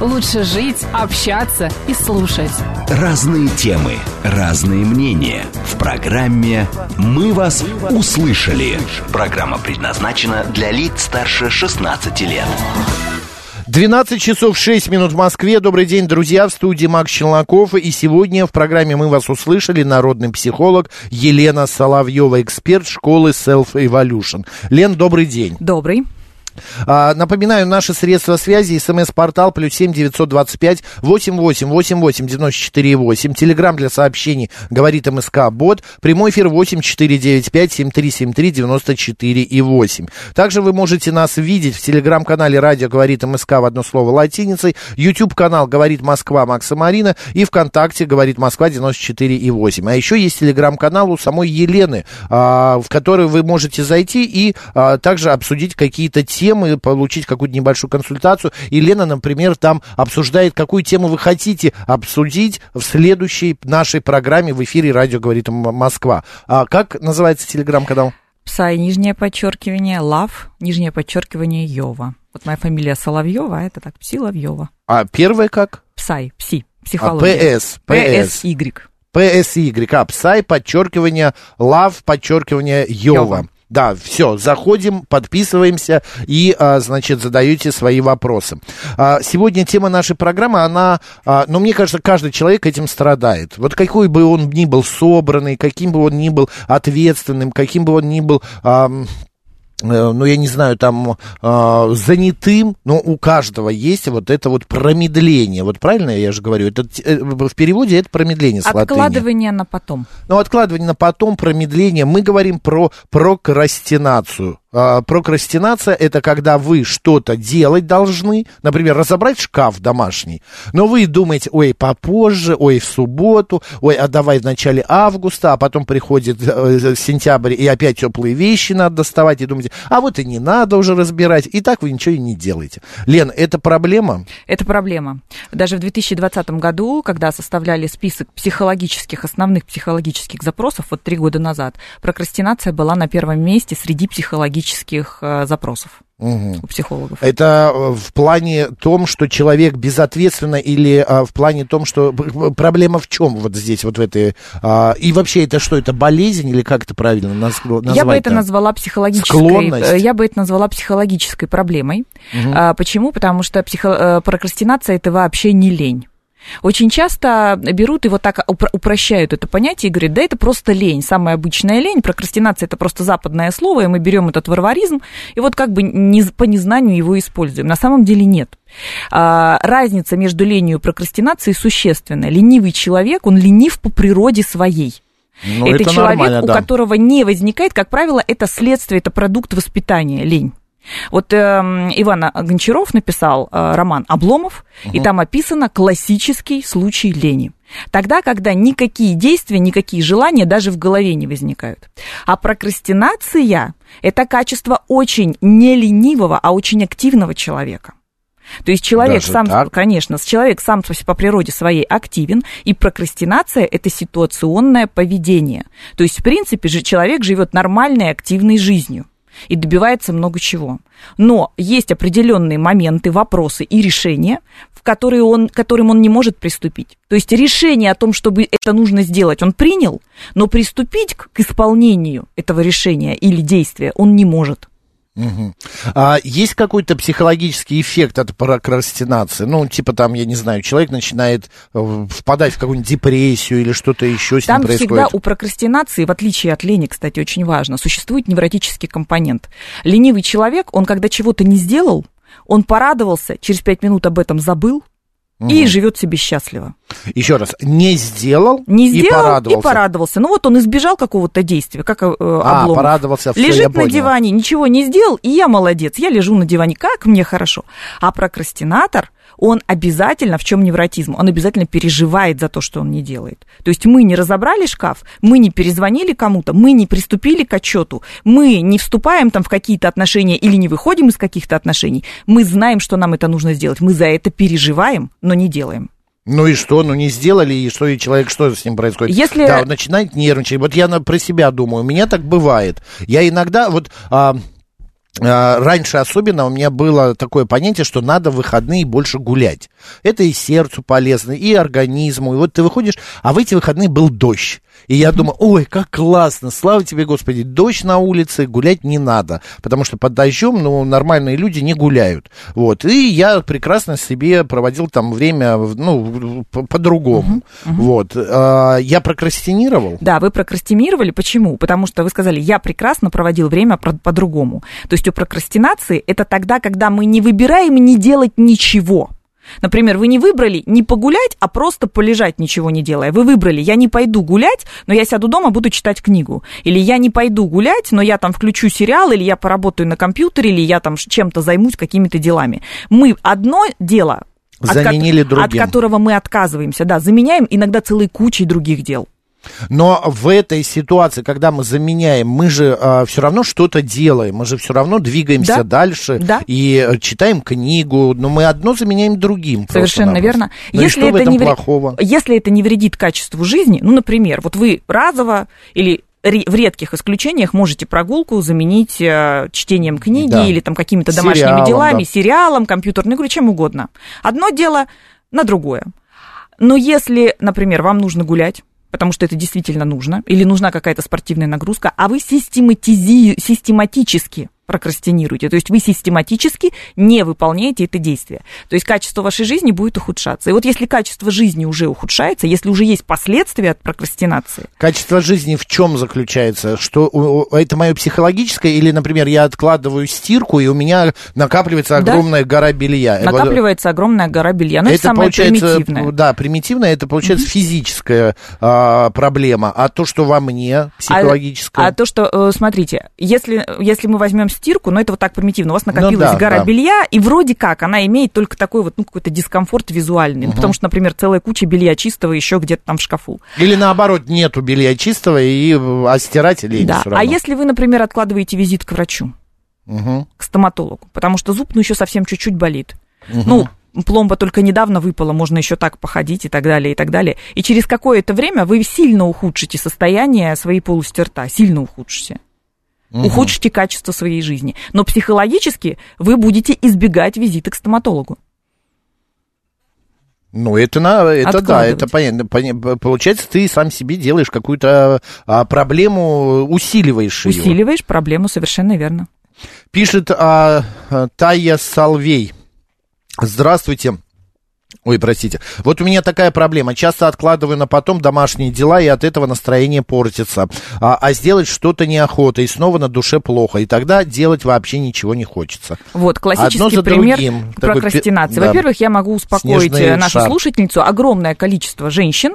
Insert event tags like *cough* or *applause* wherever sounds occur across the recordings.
лучше жить, общаться и слушать. Разные темы, разные мнения. В программе «Мы вас услышали». Программа предназначена для лиц старше 16 лет. 12 часов 6 минут в Москве. Добрый день, друзья, в студии Макс Челноков. И сегодня в программе «Мы вас услышали» народный психолог Елена Соловьева, эксперт школы Self Evolution. Лен, добрый день. Добрый. А, напоминаю, наши средства связи, смс-портал, плюс семь девятьсот двадцать пять восемь восемь восемь восемь девяносто четыре восемь. Телеграмм для сообщений говорит МСК Бот. Прямой эфир восемь четыре девять пять семь три семь три девяносто четыре и восемь. Также вы можете нас видеть в телеграм-канале Радио говорит МСК в одно слово латиницей. YouTube канал говорит Москва Макса Марина и ВКонтакте говорит Москва 94 и 8. А еще есть телеграм-канал у самой Елены, а, в который вы можете зайти и а, также обсудить какие-то темы, получить какую-то небольшую консультацию. И Лена, например, там обсуждает, какую тему вы хотите обсудить в следующей нашей программе в эфире «Радио говорит Москва». А как называется телеграм-канал? Psy, нижнее подчеркивание, love, нижнее подчеркивание, Йова. Вот моя фамилия Соловьева, а это так, Псиловьева. А первое как? Psy, пси, А, психология. PS. PS. PSY. PSY. А, psy, подчеркивание, love, подчеркивание, Йова. Йова. Да, все, заходим, подписываемся и, а, значит, задаете свои вопросы. А, Сегодня тема нашей программы, она, а, ну, мне кажется, каждый человек этим страдает. Вот какой бы он ни был собранный, каким бы он ни был ответственным, каким бы он ни был ну, я не знаю, там, а, занятым, но у каждого есть вот это вот промедление. Вот правильно я же говорю? Это, э, в переводе это промедление с латыни. Откладывание на потом. Ну, откладывание на потом, промедление. Мы говорим про прокрастинацию. А, прокрастинация это когда вы что-то делать должны, например, разобрать шкаф домашний, но вы думаете, ой, попозже, ой, в субботу, ой, а давай в начале августа, а потом приходит э, сентябрь, и опять теплые вещи надо доставать, и думаете, а вот и не надо уже разбирать, и так вы ничего и не делаете. Лен, это проблема? Это проблема. Даже в 2020 году, когда составляли список психологических, основных психологических запросов, вот три года назад, прокрастинация была на первом месте среди психологических э, запросов Мгм. у психологов. Это э, в плане том, что человек безответственно или а, в плане том, что проблема в чем вот здесь, вот в этой... а, и вообще это что, это болезнь или как это правильно наз- назвать? Я бы это назвала психологической, Склонность? э, я бы это назвала психологической проблемой. А, почему? Потому что психо- э, прокрастинация это вообще не лень. Очень часто берут и вот так упро- упрощают это понятие и говорят, да это просто лень, самая обычная лень, прокрастинация это просто западное слово, и мы берем этот варваризм и вот как бы не, по незнанию его используем. На самом деле нет. А, разница между ленью и прокрастинацией существенная. Ленивый человек, он ленив по природе своей. Ну, это, это человек, нормально, у да. которого не возникает, как правило, это следствие, это продукт воспитания, лень. Вот эм, Иван Гончаров написал э, роман «Обломов», и там описано классический случай лени. Тогда, когда никакие действия, никакие желания даже в голове не возникают. А прокрастинация – это качество очень не ленивого, а очень активного человека. То есть человек Даже сам, так? конечно, человек сам по природе своей активен, и прокрастинация – это ситуационное поведение. То есть, в принципе, же человек живет нормальной, активной жизнью и добивается много чего. Но есть определенные моменты, вопросы и решения, в которые он, к которым он не может приступить. То есть решение о том, чтобы это нужно сделать, он принял, но приступить к, исполнению этого решения или действия он не может. Мгм. А есть какой-то психологический эффект от прокрастинации? Ну, типа там, я не знаю, человек начинает э, впадать в какую-нибудь депрессию или что-то еще с Там ним всегда происходит? у прокрастинации, в отличие от лени, кстати, очень важно, существует невротический компонент. Ленивый человек, он когда чего-то не сделал, он порадовался, через пять минут об этом забыл и живет себе счастливо. Еще раз, не сделал Не и сделал порадовался. и порадовался. Ну вот он избежал какого-то действия, как э, А, Обломов. порадовался, всё, я Лежит на понял. диване, ничего не сделал, и я молодец, я лежу на диване, как мне хорошо. А прокрастинатор, он обязательно, в чем невротизм, он обязательно переживает за то, что он не делает. То есть мы не разобрали шкаф, мы не перезвонили кому-то, мы не приступили к отчету, мы не вступаем там в какие-то отношения или не выходим из каких-то отношений, мы знаем, что нам это нужно сделать, мы за это переживаем, но не делаем. Ну и что? Ну не сделали, и что, и человек, что с ним происходит? Если- Да, он начинает нервничать. Вот я на- про себя думаю, у меня так бывает. Я иногда, вот... а, а, Раньше особенно у меня было такое понятие, что надо в выходные больше гулять. Это и сердцу полезно, и организму. И вот ты выходишь, а в эти выходные был дождь. И я думаю, ой, как классно, слава тебе, Господи, дождь на улице, гулять не надо. Потому что под дождем, ну, нормальные люди не гуляют. Вот. И я прекрасно себе проводил там время, ну, по- по-другому. Вот. А, Я прокрастинировал. Да, вы прокрастинировали. Почему? Потому что вы сказали, я прекрасно проводил время по-другому. То есть у прокрастинации это тогда, когда мы не выбираем не делать ничего. Например, вы не выбрали не погулять, а просто полежать, ничего не делая. Вы выбрали, я не пойду гулять, но я сяду дома, буду читать книгу. Или я не пойду гулять, но я там включу сериал, или я поработаю на компьютере, или я там чем-то займусь, какими-то делами. Мы одно дело, от Заменили от другим. которого мы отказываемся, да, заменяем иногда целой кучей других дел. Но в этой ситуации, когда мы заменяем, мы же все равно что-то делаем, мы же все равно двигаемся Да. дальше Да. и э, читаем книгу, но мы одно заменяем другим. Совершенно верно. Ну и что в этом не вре- плохого? если это не вредит качеству жизни, ну, например, вот вы разово или в редких исключениях можете прогулку заменить э, чтением книги Да. или там какими-то домашними Сериалом, делами, да. сериалом, компьютерной игрой, чем угодно. Одно дело на другое. Но если, например, вам нужно гулять, потому что это действительно нужно, или нужна какая-то спортивная нагрузка, а вы систематизи... систематически прокрастинируете, то есть вы систематически не выполняете это действие. То есть качество вашей жизни будет ухудшаться. И вот если качество жизни уже ухудшается, если уже есть последствия от прокрастинации, Качество жизни в чем заключается? Что это мое психологическое или, например, я откладываю стирку и у меня накапливается Да. огромная гора белья? Накапливается огромная гора белья. Но это, самое получается, примитивное. да, примитивное, это получается физическая а, проблема, а то, что во мне психологическое. А, а то, что, э, смотрите, если, если мы возьмем стирку, ну это вот так примитивно, у вас накопилась да, гора да. белья, и вроде как она имеет только такой вот, ну, какой-то дискомфорт визуальный. Ну, потому что, например, целая куча белья чистого еще где-то там в шкафу. Или наоборот, нету белья чистого, и, э, а стирать лень да. А если вы, например, откладываете визит к врачу, Мгм. к стоматологу, потому что зуб, ну, еще совсем чуть-чуть болит. Ну, пломба только недавно выпала, можно еще так походить и так далее, и так далее. И через какое-то время вы сильно ухудшите состояние своей полости рта, сильно ухудшите. Ухудшите качество своей жизни. Но психологически вы будете избегать визита к стоматологу. Ну, это, на, это да, это понятно. Поня- Получается, ты сам себе делаешь какую-то а, проблему, усиливаешь ее. Усиливаешь проблему, совершенно верно. Пишет а, Тая Салвей. Здравствуйте. Ой, простите. Вот у меня такая проблема. Часто откладываю на потом домашние дела, и от этого настроение портится. А, а сделать что-то неохота, и снова на душе плохо. И тогда делать вообще ничего не хочется. Вот, классический пример другим. Такой прокрастинации. да. Во-первых, я могу успокоить Снежный э, нашу шар. слушательницу. Огромное количество женщин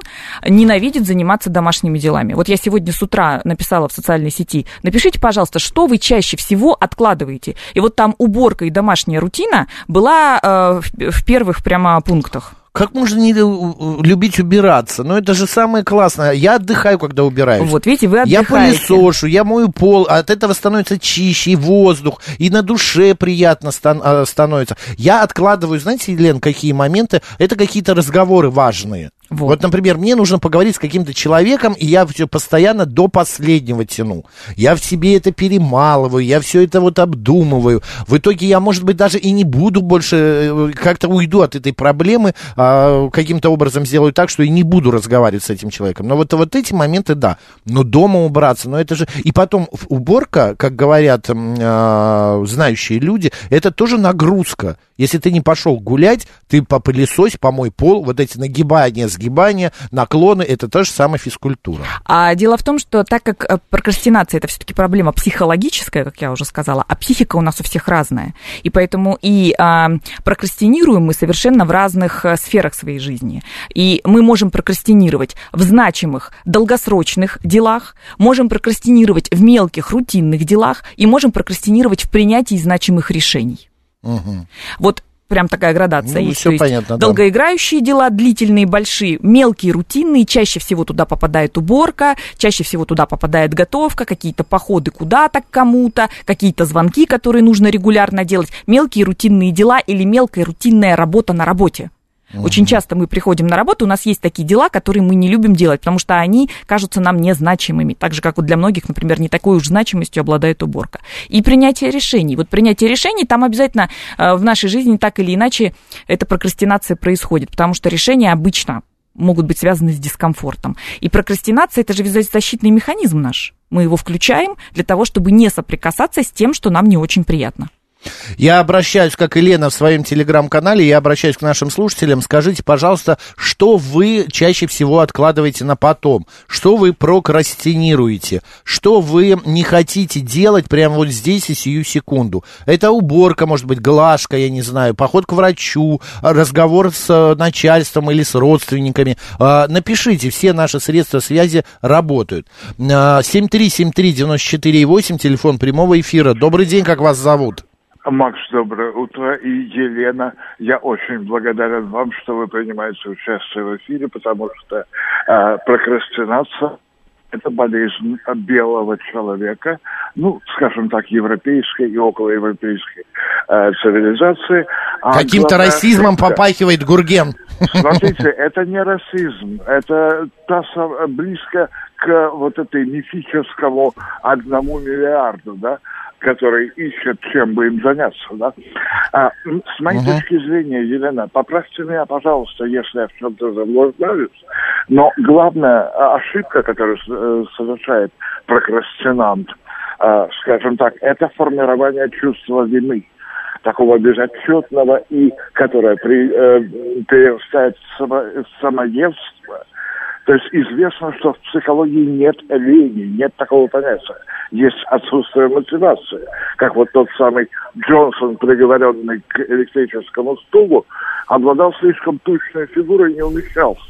ненавидит заниматься домашними делами. Вот я сегодня с утра написала в социальной сети, напишите, пожалуйста, что вы чаще всего откладываете. И вот там уборка и домашняя рутина была э, в, в первых прямо пунктах. Как можно не лю- любить убираться? Ну, это же самое классное. Я отдыхаю, когда убираюсь. Вот, видите, вы Я отдыхаете. пылесошу, я мою пол, а от этого становится чище, и воздух, и на душе приятно стан- а, становится. Я откладываю, знаете, Елена, какие моменты? Это какие-то разговоры важные. Вот. Вот. например, мне нужно поговорить с каким-то человеком, и я все постоянно до последнего тяну. Я в себе это перемалываю, я все это вот обдумываю. В итоге я, может быть, даже и не буду больше, э, как-то уйду от этой проблемы, а, каким-то образом сделаю так, что и не буду разговаривать с этим человеком. Но вот, вот эти моменты, да. Но дома убраться, но это же... И потом уборка, как говорят а, знающие люди, это тоже нагрузка. Если ты не пошел гулять, ты попылесось, помой пол, вот эти нагибания, сгибания, наклоны, это та же самая физкультура. А дело в том, что так как э, прокрастинация это все-таки проблема психологическая, как я уже сказала, а психика у нас у всех разная. И поэтому и а, прокрастинируем мы совершенно в разных э, сферах своей жизни. И мы можем прокрастинировать в значимых, долгосрочных делах, можем прокрастинировать в мелких, рутинных делах и можем прокрастинировать в принятии значимых решений. Вот Прям такая градация Ну, есть. есть понятно, да. долгоиграющие дела, длительные, большие, мелкие, рутинные, чаще всего туда попадает уборка, чаще всего туда попадает готовка, какие-то походы куда-то к кому-то, какие-то звонки, которые нужно регулярно делать, мелкие рутинные дела или мелкая рутинная работа на работе. Очень часто мы приходим на работу, у нас есть такие дела, которые мы не любим делать, потому что они кажутся нам незначимыми. Так же, как вот для многих, например, не такой уж значимостью обладает уборка. И принятие решений. Вот принятие решений, там обязательно э, в нашей жизни так или иначе эта прокрастинация происходит, потому что решения обычно могут быть связаны с дискомфортом. И прокрастинация – это же защитный механизм наш. Мы его включаем для того, чтобы не соприкасаться с тем, что нам не очень приятно. Я обращаюсь, как и Лена в своем телеграм-канале, я обращаюсь к нашим слушателям. Скажите, пожалуйста, что вы чаще всего откладываете на потом? Что вы прокрастинируете? Что вы не хотите делать прямо вот здесь и сию секунду? Это уборка, может быть, глажка, я не знаю, поход к врачу, разговор с э, начальством или с родственниками. А, Напишите, все наши средства связи работают. А, 7373948, телефон прямого эфира. Добрый день, как вас зовут? Макс, доброе утро. И Елена, я очень благодарен вам, что вы принимаете участие в эфире, потому что э, прокрастинация – это болезнь белого человека, ну, скажем так, европейской и околоевропейской э, цивилизации. А Каким-то главное, расизмом попахивает Гурген. Смотрите, *laughs* это не расизм, это та близко к вот этой мифическому одному миллиарду, да, который ищет, чем бы им заняться, да. А, с моей Мгм. точки зрения, Елена, поправьте меня, пожалуйста, если я в чем-то заблуждаюсь, но главная а, ошибка, которую э, совершает прокрастинант, а, скажем так, это формирование чувства вины такого безотчетного и которое при, э, перерастает в само- в самоедство. То есть известно, что в психологии нет лени, нет такого понятия. Есть отсутствие мотивации. Как вот тот самый Джонсон, приговоренный к электрическому стулу, обладал слишком тучной фигурой и не умещался.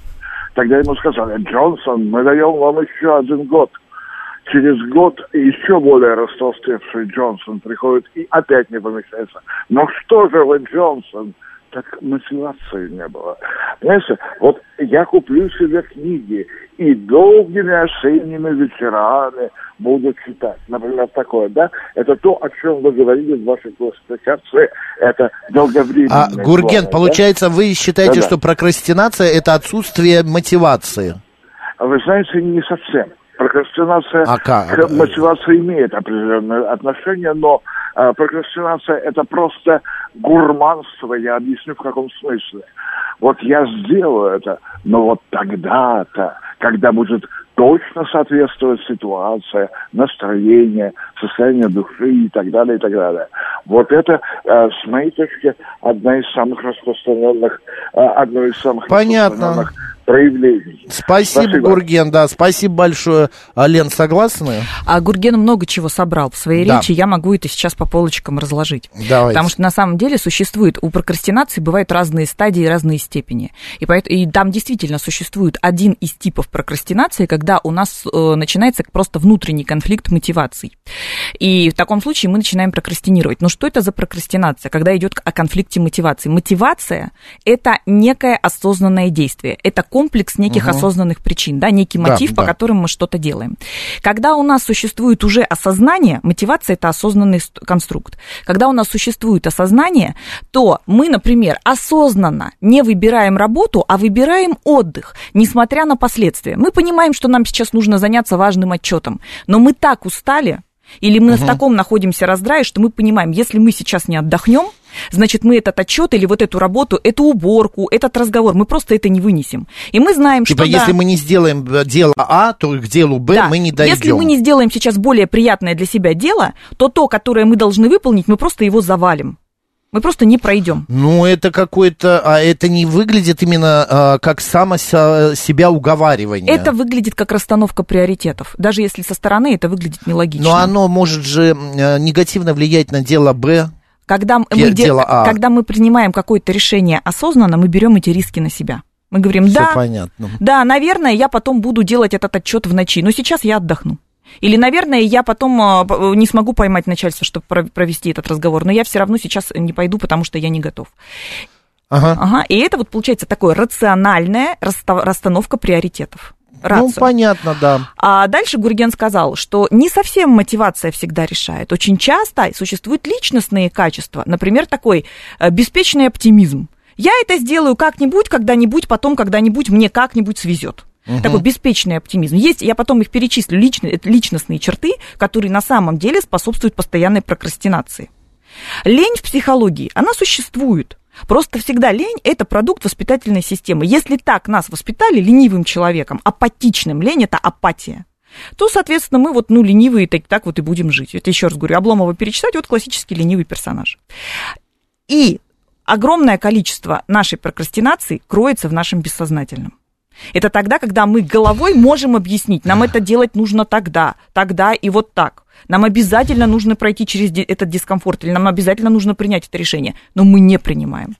Тогда ему сказали, Джонсон, мы даем вам еще один год. Через год еще более растолстевший Джонсон приходит и опять не помещается. Но что же вы, Джонсон? Так мотивации не было. Понимаете, вот я куплю себе книги и долгими осенними вечерами буду читать. Например, такое, да? Это то, о чем вы говорили в вашей классификации. Это долговременное. А, Гурген, да? получается, вы считаете, Да-да. что прокрастинация это отсутствие мотивации? А Вы знаете, не совсем. Прокрастинация А как? к мотивации имеет определенное отношение, но а, прокрастинация это просто гурманство. Я объясню в каком смысле. Вот я сделаю это, но вот тогда-то, когда будет точно соответствовать ситуация, настроение, состояние души и так далее, и так далее. Вот это, э, с моей точки, одна из самых распространенных, э, одно из самых Понятно. распространенных проявлений. Спасибо, Спасибо. Гурген, да, спасибо большое. Лен, согласны? А Гурген много чего собрал в своей Да. речи, я могу это сейчас по полочкам разложить. Давайте. Потому что на самом деле существует, у прокрастинации бывают разные стадии, разные степени. И, поэт- и там действительно существует один из типов прокрастинации, когда у нас э, начинается просто внутренний конфликт мотиваций. И в таком случае мы начинаем прокрастинировать. Но что это за прокрастинация, когда идет о конфликте мотивации? Мотивация – это некое осознанное действие, это комплекс неких Мгм. осознанных причин, да, некий Да, мотив, по да. которым мы что-то делаем. Когда у нас существует уже осознание, мотивация это осознанный ст- конструкт. Когда у нас существует осознание, то мы, например, осознанно не выбираем работу, а выбираем отдых, несмотря на последствия. Мы понимаем, что нам сейчас нужно заняться важным отчетом, но мы так устали, или мы в Мгм. таком находимся раздрае, что мы понимаем, если мы сейчас не отдохнем, значит, мы этот отчет или вот эту работу, эту уборку, этот разговор, мы просто это не вынесем. И мы знаем, Типа, что да, если мы не сделаем э, дело А, то к делу Б да, мы не дойдем. Если мы не сделаем сейчас более приятное для себя дело, то то, которое мы должны выполнить, мы просто его завалим. Мы просто не пройдем. Ну, это какое-то, а это не выглядит именно а, как само себя уговаривание. Это выглядит как расстановка приоритетов. Даже если со стороны это выглядит нелогично. Но оно может же негативно влиять на дело Б. Когда мы, Де- де- дело А. когда мы принимаем какое-то решение осознанно, мы берем эти риски на себя. Мы говорим, Всё да, понятно. да, наверное, я потом буду делать этот отчет в ночи, но сейчас я отдохну. Или, наверное, я потом а, не смогу поймать начальство, чтобы про- провести этот разговор, но я все равно сейчас не пойду, потому что я не готов. Ага. Ага, и это вот получается такое рациональная расста- расстановка приоритетов. Ну, Рацио. понятно, да. А дальше Гурген сказал, что не совсем мотивация всегда решает. Очень часто существуют личностные качества. Например, такой э, беспечный оптимизм. Я это сделаю как-нибудь, когда-нибудь, потом когда-нибудь мне как-нибудь свезет. Такой беспечный оптимизм. Есть, я потом их перечислю, личные, это личностные черты, которые на самом деле способствуют постоянной прокрастинации. Лень в психологии, она существует. Просто всегда лень – это продукт воспитательной системы. Если так нас воспитали ленивым человеком, апатичным, лень – это апатия, то, соответственно, мы вот, ну, ленивые, так, так вот и будем жить. Это еще раз говорю, Обломова перечитать, вот классический ленивый персонаж. И огромное количество нашей прокрастинации кроется в нашем бессознательном. Это тогда, когда мы головой можем объяснить, нам это делать нужно тогда, тогда и вот так. Нам обязательно нужно пройти через этот дискомфорт, или нам обязательно нужно принять это решение, но мы не принимаем.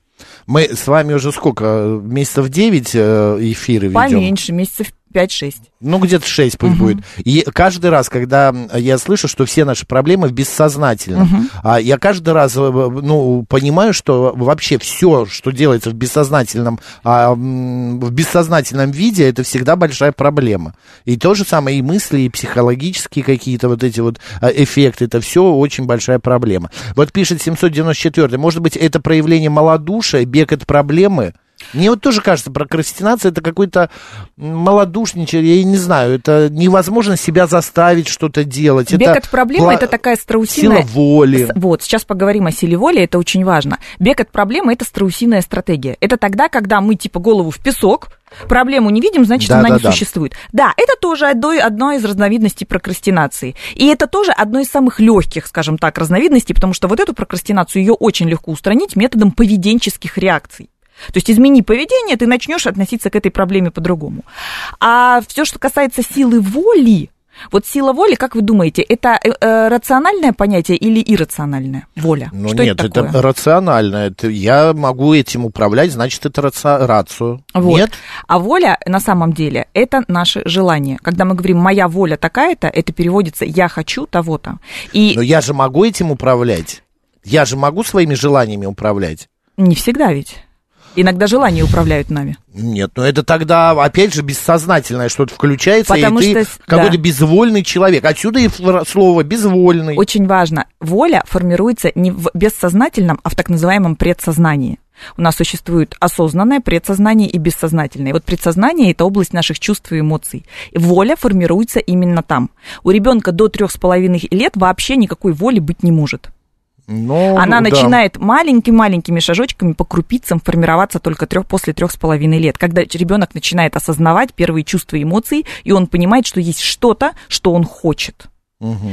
Мы с вами уже сколько? Месяцев 9 эфиры ведем? Поменьше, месяцев 5-6. Ну, где-то 6 пусть будет. И каждый раз, когда я слышу, что все наши проблемы в бессознательном, а я каждый раз, э, ну, понимаю, что вообще все, что делается в бессознательном, а, в бессознательном виде, это всегда большая проблема. И то же самое и мысли, и психологические какие-то вот эти вот а, эффекты, это все очень большая проблема. Вот пишет 794, может быть, это проявление малодушия, бег от проблемы? Мне вот тоже кажется, прокрастинация это какой-то малодушничание, я не знаю, это невозможно себя заставить что-то делать. Бег это от проблемы пла- это такая страусиная... Сила воли. Вот, сейчас поговорим о силе воли, это очень важно. Бег от проблемы это страусиная стратегия. Это тогда, когда мы типа голову в песок, проблему не видим, значит, Да, она да, не да. существует. Да, это тоже одно, одно из разновидностей прокрастинации. И это тоже одно из самых легких, скажем так, разновидностей, потому что вот эту прокрастинацию ее очень легко устранить методом поведенческих реакций. То есть измени поведение, ты начнешь относиться к этой проблеме по-другому. А все, что касается силы воли, вот сила воли, как вы думаете, это э, э, рациональное понятие или иррациональное? Воля. Ну что нет, это это, такое? рационально. Это я могу этим управлять, значит, это раци- рацию. Вот. Нет? А воля на самом деле это наше желание. Когда мы говорим моя воля такая-то, это переводится я хочу того-то. И Но я же могу этим управлять. Я же могу своими желаниями управлять. не всегда ведь. Иногда желания управляют нами. Нет, но это тогда, опять же, бессознательное что-то включается, Потому и ты что с- какой-то да. безвольный человек. Отсюда и слово безвольный. Очень важно. Воля формируется не в бессознательном, а в так называемом предсознании. У нас существует осознанное, предсознание и бессознательное. И вот предсознание – это область наших чувств и эмоций. И воля формируется именно там. У ребенка до трех с половиной лет вообще никакой воли быть не может. Ну, Она да. начинает маленькими-маленькими шажочками по крупицам формироваться только трех, после трех с половиной лет, когда ребенок начинает осознавать первые чувства и эмоции, и он понимает, что есть что-то, что он хочет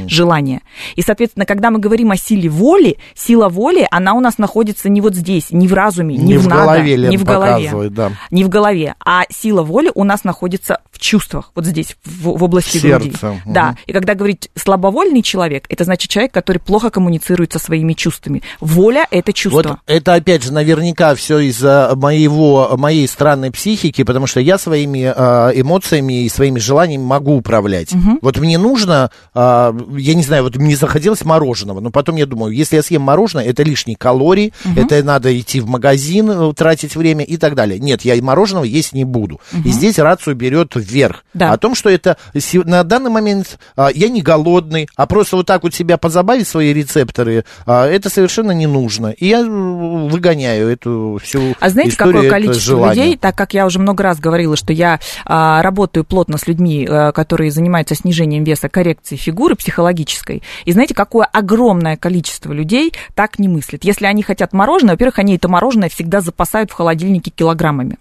желание. И, соответственно, когда мы говорим о силе воли, сила воли, она у нас находится не вот здесь, не в разуме, не, Не в, в надо, голове, не в голове, да. не в голове, а сила воли у нас находится в чувствах, вот здесь, в, в области груди. Сердце, мгм. Да, и когда говорить слабовольный человек, это значит человек, который плохо коммуницирует со своими чувствами. Воля – это чувство. Вот это, опять же, наверняка все из-за моего, моей странной психики, потому что я своими э, эмоциями и своими желаниями могу управлять. Вот мне нужно, э, я не знаю, вот мне захотелось мороженого, но потом я думаю, если я съем мороженое, это лишние калории, это надо идти в магазин, э, тратить время и так далее. Нет, я и мороженого есть не буду. И здесь рацию берет вверх. Да. О том, что это на данный момент а, я не голодный, а просто вот так вот себя позабавить, свои рецепторы, а, это совершенно не нужно. И я м, выгоняю эту всю А знаете, историю, какое количество желание. людей, так как я уже много раз говорила, что я а, работаю плотно с людьми, а, которые занимаются снижением веса, коррекцией фигуры психологической, и знаете, какое огромное количество людей так не мыслит. Если они хотят мороженое, во-первых, они это мороженое всегда запасают в холодильнике килограммами.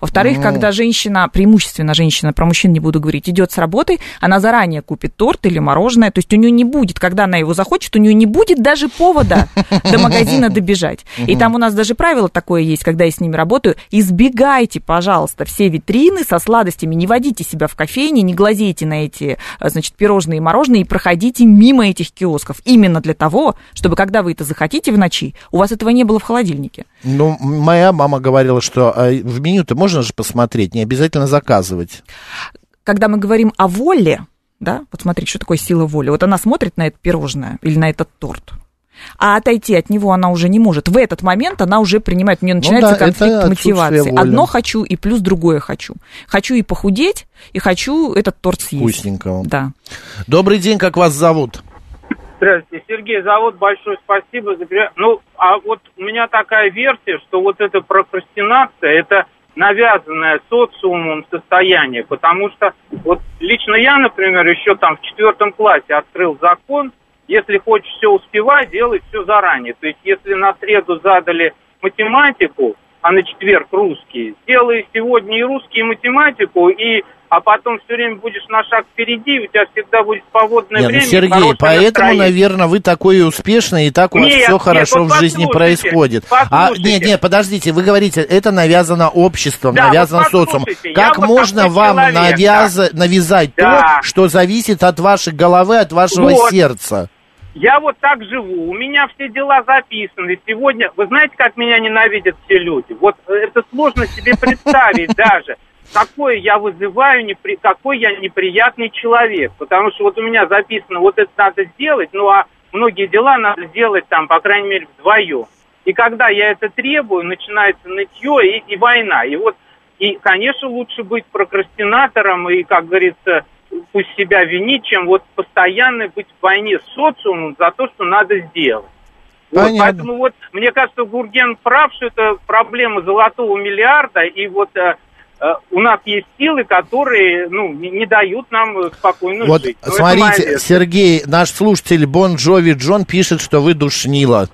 Во-вторых, Ну. когда женщина, преимущественно женщина, про мужчин не буду говорить, идет с работы, она заранее купит торт или мороженое, то есть у нее не будет, когда она его захочет, у нее не будет даже повода до магазина добежать. И там у нас даже правило такое есть, когда я с ними работаю, избегайте, пожалуйста, все витрины со сладостями, не водите себя в кофейне, не глазейте на эти, а, значит, пирожные и мороженые и проходите мимо этих киосков, именно для того, чтобы когда вы это захотите в ночи, у вас этого не было в холодильнике. Ну, моя мама говорила, что а, в меню-то можно же посмотреть, не обязательно заказывать. когда мы говорим о воле, да, вот смотрите, что такое сила воли. Вот она смотрит на это пирожное или на этот торт, а отойти от него она уже не может. В этот момент она уже принимает, у нее начинается Ну да, конфликт мотивации. воли. Одно хочу и плюс другое хочу. Хочу и похудеть, и хочу этот торт съесть. Вкусненького. Да. Добрый день, как вас зовут? Здравствуйте, Сергей зовут. Большое спасибо Ну, а вот у меня такая версия, что вот эта прокрастинация, это навязанное социумом состояние, потому что вот лично я, например, еще там в четвертом классе открыл закон, если хочешь все успевать, делай все заранее. То есть, если на среду задали математику, а на четверг русский, делай сегодня и русский, и математику, и а потом все время будешь на шаг впереди, у тебя всегда будет свободное Не, ну, время. и Сергей, поэтому, настроение. наверное, вы такой успешный, и так у вас Нет, все нет, хорошо вот в жизни послушайте, происходит. А, послушайте. нет, нет, подождите, вы говорите, это навязано обществом, Да, навязано вот социумом. Как можно вам человек, навяза- навязать Да. то, что зависит от вашей головы, от вашего Вот. сердца? Я вот так живу, у меня все дела записаны. Сегодня, вы знаете, как меня ненавидят все люди? Вот э, это сложно себе представить *laughs* даже. Какой я вызываю, непри... какой я неприятный человек. Потому что вот у меня записано, вот это надо сделать, ну а многие дела надо сделать там, по крайней мере, вдвоем. И когда я это требую, начинается нытье и, и война. И вот, и, конечно, лучше быть прокрастинатором и, как говорится, пусть себя винить, чем вот постоянно быть в войне с социумом за то, что надо сделать. Вот, поэтому вот, мне кажется, Гурген прав, что это проблема золотого миллиарда, и вот э, у нас есть силы, которые, ну, не, не дают нам э, спокойно Вот жить. Ну, это моя смотрите. Сергей, наш слушатель Бон Джови Джон пишет, что вы душнила.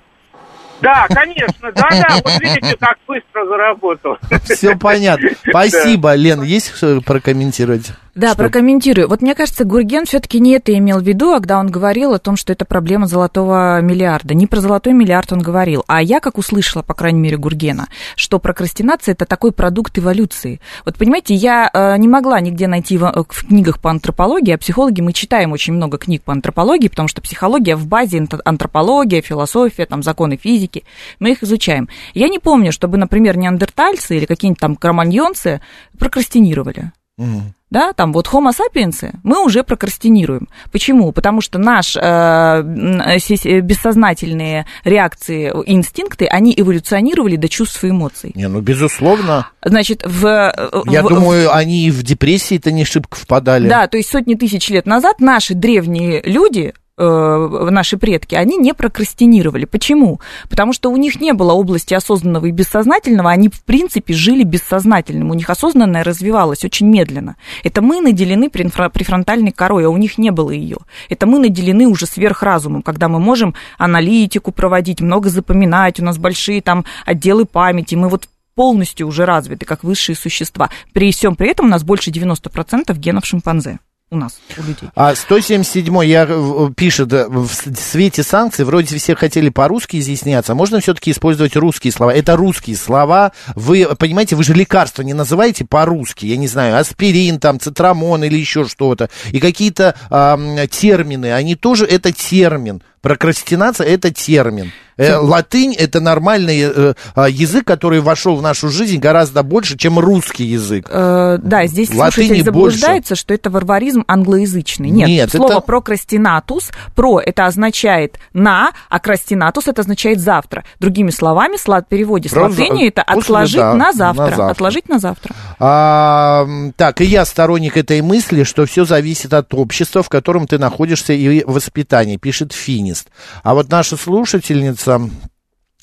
Да, конечно, да-да, вот видите, как быстро заработал. Все понятно. *laughs* Спасибо, Лен, есть что прокомментировать? Да, Что? прокомментирую. Вот мне кажется, Гурген все-таки не это имел в виду, а когда он говорил о том, что это проблема золотого миллиарда. Не про золотой миллиард он говорил, а я как услышала, по крайней мере, Гургена, что прокрастинация это такой продукт эволюции. Вот понимаете, я э, не могла нигде найти в, э, в книгах по антропологии, а психологи мы читаем очень много книг по антропологии, потому что психология в базе антро- антропология, философия, там законы физики, мы их изучаем. Я не помню, чтобы, например, неандертальцы или какие-нибудь там кроманьонцы прокрастинировали. Мгм. Да, там вот homo sapiens мы уже прокрастинируем. Почему? Потому что наши э, э, бессознательные реакции, инстинкты, они эволюционировали до чувств и эмоций. Не, ну, безусловно. Значит, в... э, Я в- думаю, они и в депрессии-то не шибко впадали. Да, то есть сотни тысяч лет назад наши древние люди э, наши предки, они не прокрастинировали. Почему? Потому что у них не было области осознанного и бессознательного, они, в принципе, жили бессознательным, у них осознанное развивалось очень медленно. Это мы наделены префронтальной корой, а у них не было ее. Это мы наделены уже сверхразумом, когда мы можем аналитику проводить, много запоминать, у нас большие там отделы памяти, мы вот полностью уже развиты, как высшие существа. При всем при этом у нас больше 90% генов шимпанзе у нас, у людей. А 177 я, э, пишет, э, в свете санкций вроде все хотели по-русски изъясняться, а можно все-таки использовать русские слова? Это русские слова. Вы, понимаете, вы же лекарства не называете по-русски, я не знаю, аспирин, там, цитрамон или еще что-то. И какие-то ам, термины, они тоже, это термин. Прокрастинация – это термин. Э, латынь – это нормальный э, э, язык, который вошел в нашу жизнь гораздо больше, чем русский язык. Э, да, здесь Латыни слушатель больше. заблуждается, что это варваризм англоязычный. Нет, Нет, слово это- прокрастинатус, про это означает на, а крастинатус это означает завтра. Другими словами, в слад- переводе с латыни это отложить да, на на завтра. завтра. Отложить на завтра. А, так, и я сторонник этой мысли, что все зависит от общества, в котором ты находишься, и воспитания, пишет Финист. А вот наша слушательница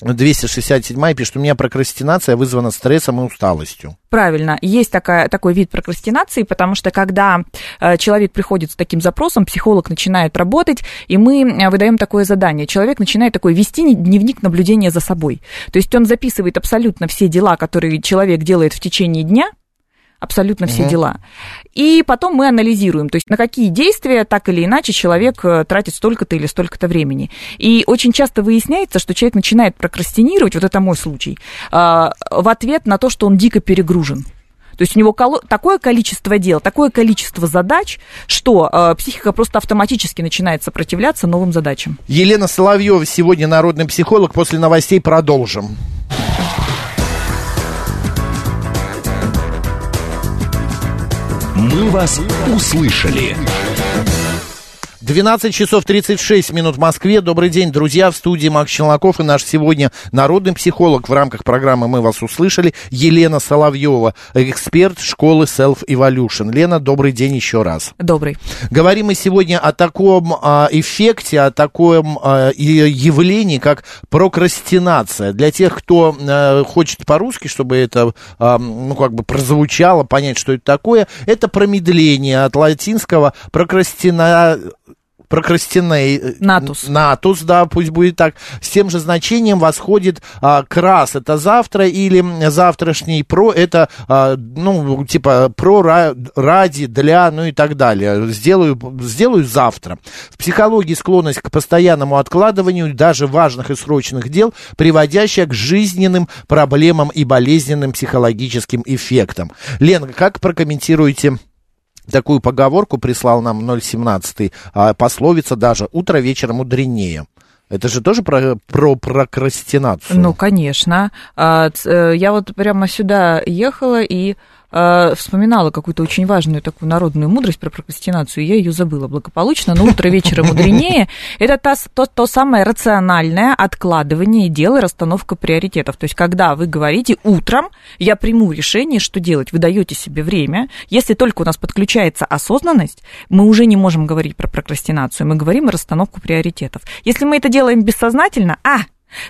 267 пишет, у меня прокрастинация вызвана стрессом и усталостью. Правильно, есть такая, такой вид прокрастинации, потому что когда э, человек приходит с таким запросом, психолог начинает работать, и мы э, выдаем такое задание. Человек начинает такой вести не- дневник наблюдения за собой. То есть он записывает абсолютно все дела, которые человек делает в течение дня, абсолютно все Мгм. дела. И потом мы анализируем, то есть на какие действия так или иначе человек э, тратит столько-то или столько-то времени. И очень часто выясняется, что человек начинает прокрастинировать, вот это мой случай, э, в ответ на то, что он дико перегружен. То есть у него такое количество дел, такое количество задач, что э, психика просто автоматически начинает сопротивляться новым задачам. Елена Соловьева сегодня народный психолог. После новостей продолжим. «Мы вас услышали». 12 часов 36 минут в Москве. Добрый день, друзья. В студии Макс Челноков и наш сегодня народный психолог в рамках программы «Мы вас услышали» Елена Соловьева, эксперт школы Self Evolution. Лена, добрый день еще раз. Добрый. Говорим мы сегодня о таком а, эффекте, о таком а, явлении, как прокрастинация. Для тех, кто а, хочет по-русски, чтобы это, ну, как бы прозвучало, понять, что это такое, это промедление от латинского прокрастина прокрастиней... Натус. Натус, да, пусть будет так. С тем же значением восходит а, крас, это завтра, или завтрашний про, это, а, ну, типа, про, ра- ради, для, ну и так далее. Сделаю, сделаю завтра. В психологии склонность к постоянному откладыванию даже важных и срочных дел, приводящая к жизненным проблемам и болезненным психологическим эффектам. Лен, как прокомментируете такую поговорку прислал нам 017 а, пословица даже «утро вечером мудренее». Это же тоже про, про прокрастинацию. Ну, конечно. А, э, Я вот прямо сюда ехала и а, вспоминала какую-то очень важную такую народную мудрость про прокрастинацию, и я ее забыла благополучно, но утро вечера мудренее. *laughs* Это та то, то самое рациональное откладывание дел и расстановка приоритетов. То есть, когда вы говорите утром, я приму решение, что делать, вы даете себе время. Если только у нас подключается осознанность, мы уже не можем говорить про прокрастинацию, мы говорим о расстановку приоритетов. Если мы это делаем бессознательно, а,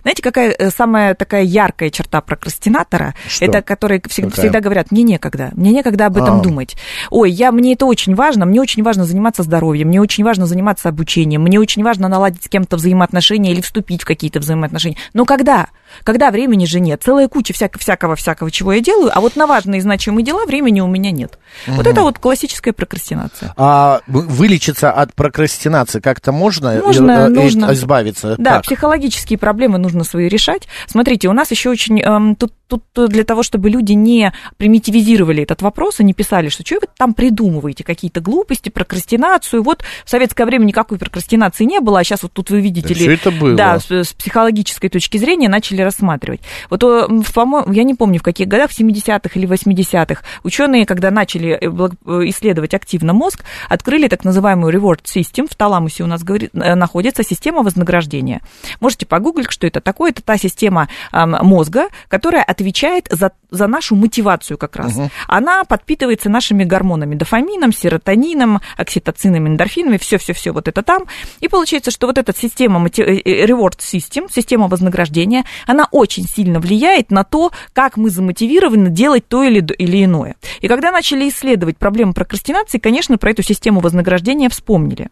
знаете, какая э, самая такая яркая черта прокрастинатора? Что? Это который всегда, всегда говорят, мне некогда, мне некогда об этом А. думать. Ой, я, мне это очень важно, мне очень важно заниматься здоровьем, мне очень важно заниматься обучением, мне очень важно наладить с кем-то взаимоотношения или вступить в какие-то взаимоотношения. Но когда? Когда времени же нет? Целая куча всяко- всякого-всякого, чего я делаю, а вот на важные и значимые дела времени у меня нет. Вот это вот классическая прокрастинация. А вы- вылечиться от прокрастинации как-то можно? Нужно, Э, э, нужно. Избавиться? Да, Как? психологические проблемы нужно свои решать. Смотрите, у нас еще очень эм, тут, тут для того, чтобы люди не примитивизировали этот вопрос и не писали, что что вы там придумываете, какие-то глупости, прокрастинацию. Вот в советское время никакой прокрастинации не было, а сейчас вот тут вы видите Да ли... это было. Да, с, с психологической точки зрения начали рассматривать. Вот, э, по-моему, я не помню, в каких годах, в 70-х или 80-х, ученые, когда начали э, э, исследовать активно мозг, открыли так называемую reward system. В таламусе у нас говорит, э, находится система вознаграждения. Можете погуглить, что это такое. Это та система мозга, которая отвечает за, за нашу мотивацию как раз. Она подпитывается нашими гормонами, дофамином, серотонином, окситоцином, эндорфинами, все-все-все вот это там. И получается, что вот эта система э, э, reward system, система вознаграждения, она очень сильно влияет на то, как мы замотивированы делать то или, или иное. И когда начали исследовать проблему прокрастинации, конечно, про эту систему вознаграждения вспомнили.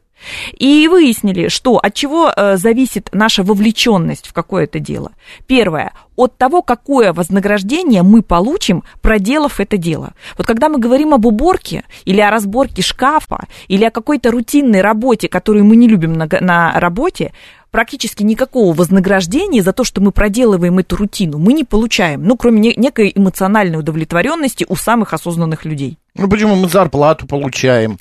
И выяснили, что от чего э, зависит наша вовлеченность в какое-то дело. Первое, от того, какое вознаграждение мы получим, проделав это дело. Вот когда мы говорим об уборке или о разборке шкафа, или о какой-то рутинной работе, которую мы не любим на, на работе, практически никакого вознаграждения за то, что мы проделываем эту рутину, мы не получаем, ну, кроме не- некой эмоциональной удовлетворенности у самых осознанных людей. Ну почему мы зарплату получаем?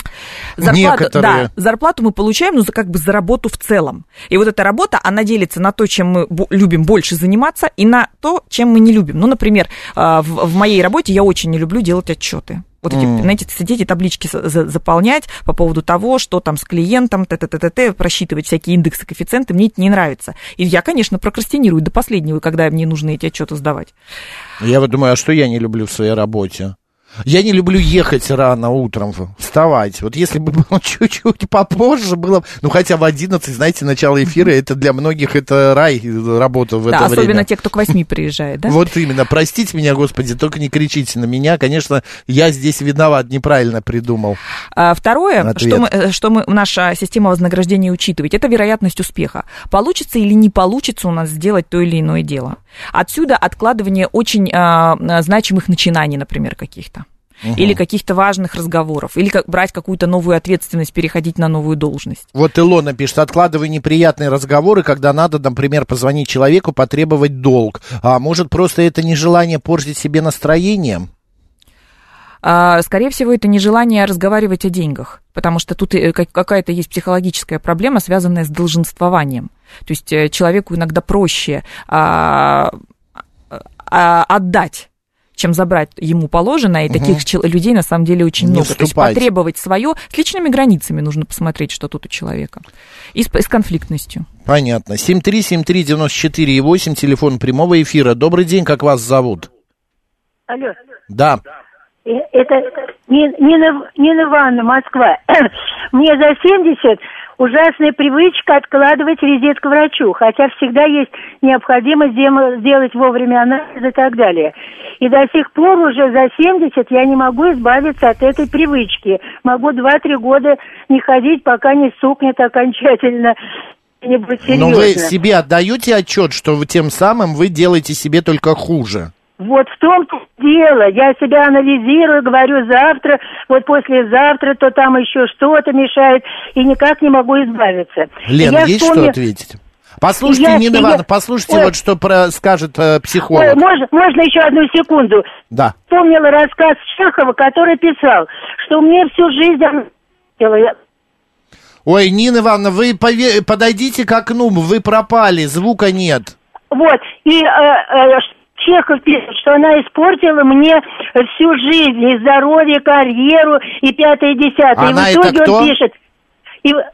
Зарплату, Некоторые. да, зарплату мы получаем, ну, за, как бы за работу в целом. И вот эта работа, она делится на то, чем мы любим больше заниматься, и на то, чем мы не любим. Ну, например, а, в, в моей работе я очень не люблю делать отчеты. Вот эти, М. знаете, сидеть и таблички за- за- заполнять по поводу того, что там с клиентом, т-т-т-т, просчитывать всякие индексы, коэффициенты, мне это не нравится. И я, конечно, прокрастинирую до последнего, когда мне нужно эти отчеты сдавать. Я вот думаю, а что я не люблю в своей работе? Я не люблю ехать рано утром, вставать. Вот если бы было *laughs* чуть-чуть попозже, было... бы- Ну, хотя в 11, знаете, начало эфира, это для многих это рай, работа в да, это особенно время. те, кто к восьми приезжает, да? Вот именно. Простите меня, Господи, только не кричите на меня. Конечно, я здесь виноват, неправильно придумал. А, Второе, Ответ. что, мы, э, что мы, наша система вознаграждения учитывает, это вероятность успеха. Получится или не получится у нас сделать то или иное дело. Отсюда откладывание очень а, а, значимых начинаний, например, каких-то. Или каких-то важных разговоров, или как брать какую-то новую ответственность, переходить на новую должность. Вот Илона пишет, откладывай неприятные разговоры, когда надо, например, позвонить человеку, потребовать долг. А может, просто это нежелание портить себе настроение? А, Скорее всего, это нежелание разговаривать о деньгах, потому что тут э, как- какая-то есть психологическая проблема, связанная с долженствованием. То есть э, человеку иногда проще а, а, отдать чем забрать ему положенное, и таких чел- людей на самом деле очень Не много. То есть вступайте. потребовать свое с личными границами нужно посмотреть, что тут у человека. И с, и с конфликтностью. Понятно. 7373948, телефон прямого эфира. Добрый день, как вас зовут? Алло, Да. Это Ни- Нина, Нина Ивановна, Москва. *clears throat* Мне за 70 ужасная привычка откладывать визит к врачу, хотя всегда есть необходимость сделать вовремя анализ и так далее. И до сих пор уже за 70 я не могу избавиться от этой привычки. Могу 2-3 года не ходить, пока не сукнет окончательно. Но вы себе отдаете отчет, что вы тем самым вы делаете себе только хуже. Вот в том-то дело. Я себя анализирую, говорю завтра, вот послезавтра, то там еще что-то мешает, и никак не могу избавиться. Лена, Я есть вспомню- что ответить? Послушайте, Я- Нина я- Ивановна, послушайте, Ой. вот что про- скажет э, Ой, психолог. можно, можно еще одну секунду? Да. Вспомнила рассказ Чехова, который писал, что мне всю жизнь... Ой, Нина Ивановна, вы пове- подойдите к окну, вы пропали, звука нет. Вот, и э, э, Чехов пишет, что она испортила мне всю жизнь, и здоровье, карьеру, и пятое, и десятое. Она и в итоге это кто? он пишет, и, в-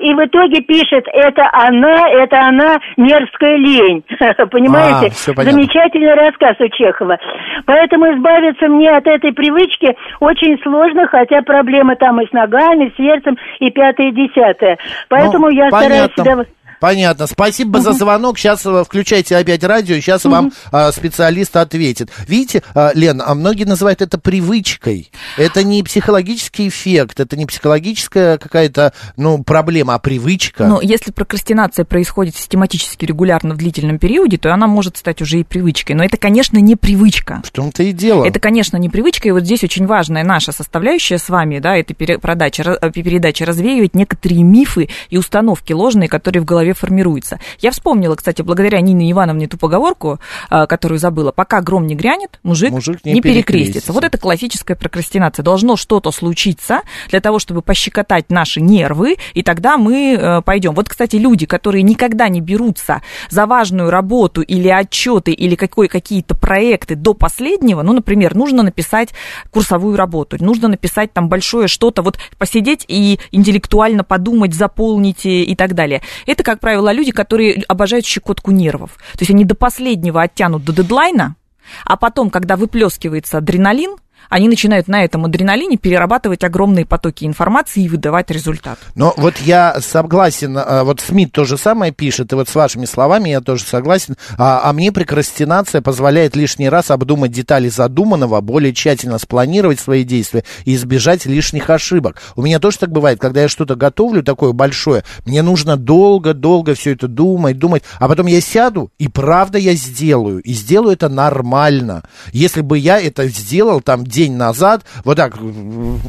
и в итоге пишет, это она, это она, мерзкая лень. *laughs* Понимаете? А. Замечательный рассказ у Чехова. Поэтому избавиться мне от этой привычки очень сложно, хотя проблемы там и с ногами, и с сердцем, и пятое, и десятое. Поэтому Ну, я стараюсь понятно. себя... Понятно. Спасибо за звонок. Сейчас включайте опять радио, сейчас вам а, специалист ответит. Видите, а, Лен, а многие называют это привычкой. Это не психологический эффект, это не психологическая какая-то, ну, проблема, а привычка. Но если прокрастинация происходит систематически, регулярно в длительном периоде, то она может стать уже и привычкой. Но это, конечно, не привычка. В том-то и дело. Это, конечно, не привычка, и вот здесь очень важная наша составляющая с вами, да, этой передачи, передачи развеивать некоторые мифы и установки ложные, которые в голове формируются. Я вспомнила, кстати, благодаря Нине Ивановне ту поговорку, а, которую забыла, пока гром не грянет, мужик, Мужик не не, перекрестится. перекрестится. Вот это классическая прокрастинация. Должно что-то случиться для того, чтобы пощекотать наши нервы, и тогда мы э, пойдем. Вот, кстати, люди, которые никогда не берутся за важную работу или отчеты, или какой, какие-то проекты до последнего, ну, например, нужно написать курсовую работу, нужно написать там большое что-то, вот посидеть и интеллектуально подумать, заполнить и так далее. Это, как правило, люди, которые обожают щекотку нервов. То есть они до последнего оттянут до дедлайна, а потом, когда выплескивается адреналин, они начинают на этом адреналине перерабатывать огромные потоки информации и выдавать результат. Но вот я согласен, а, вот Смит то же самое пишет, и вот с вашими словами я тоже согласен, а, а мне прокрастинация позволяет лишний раз обдумать детали задуманного, более тщательно спланировать свои действия и избежать лишних ошибок. У меня тоже так бывает, когда я что-то готовлю такое большое, мне нужно долго-долго все это думать, думать, а потом я сяду, и правда я сделаю, и сделаю это нормально. Если бы я это сделал там день назад, вот так,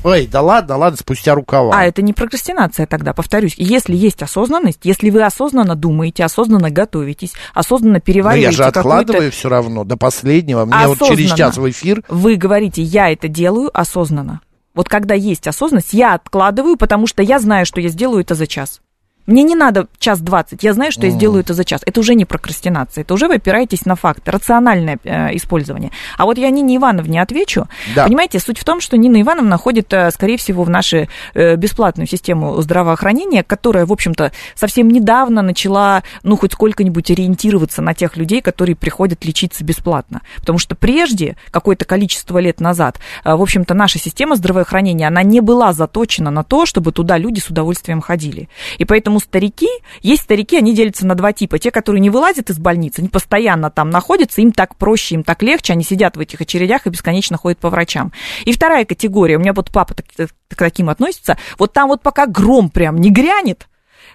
ой, да ладно, ладно, спустя рукава. А это не прокрастинация тогда, повторюсь. Если есть осознанность, если вы осознанно думаете, осознанно готовитесь, осознанно Но я перевариваете же откладываю все равно до последнего. Мне вот через Осознанно. час в эфир. Вы говорите, я это делаю осознанно. Вот когда есть осознанность, я откладываю, потому что я знаю, что я сделаю это за час. Мне не надо час двадцать, я знаю, что я сделаю это за час. Это уже не прокрастинация, это уже вы опираетесь на факты, рациональное э, использование. А вот я Нине Ивановне отвечу. Да. Понимаете, суть в том, что Нина Ивановна ходит, э, скорее всего, в нашу э, бесплатную систему здравоохранения, которая, в общем-то, совсем недавно начала, ну, хоть сколько-нибудь ориентироваться на тех людей, которые приходят лечиться бесплатно. Потому что прежде, какое-то количество лет назад, э, в общем-то, наша система здравоохранения, она не была заточена на то, чтобы туда люди с удовольствием ходили. И поэтому старики, есть старики, они делятся на два типа. Те, которые не вылазят из больницы, они постоянно там находятся, им так проще, им так легче, они сидят в этих очередях и бесконечно ходят по врачам. И вторая категория, у меня вот папа так- так- к таким относится, вот там вот пока гром прям не грянет,